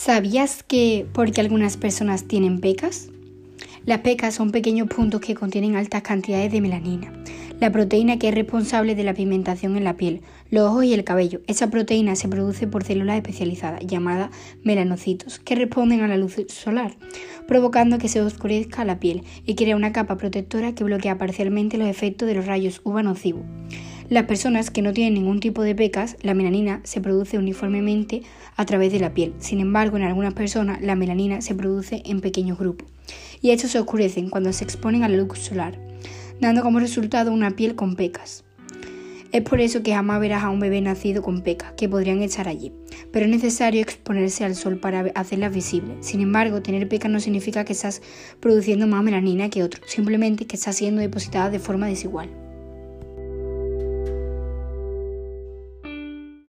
¿Sabías que porque algunas personas tienen pecas? Las pecas son pequeños puntos que contienen altas cantidades de melanina, la proteína que es responsable de la pigmentación en la piel, los ojos y el cabello. Esa proteína se produce por células especializadas llamadas melanocitos, que responden a la luz solar, provocando que se oscurezca la piel y crea una capa protectora que bloquea parcialmente los efectos de los rayos UVA nocivos. Las personas que no tienen ningún tipo de pecas, la melanina se produce uniformemente a través de la piel. Sin embargo, en algunas personas la melanina se produce en pequeños grupos y estos se oscurecen cuando se exponen a la luz solar, dando como resultado una piel con pecas. Es por eso que jamás verás a un bebé nacido con pecas, que podrían estar allí, pero es necesario exponerse al sol para hacerlas visibles. Sin embargo, tener pecas no significa que estás produciendo más melanina que otro, simplemente que está siendo depositada de forma desigual.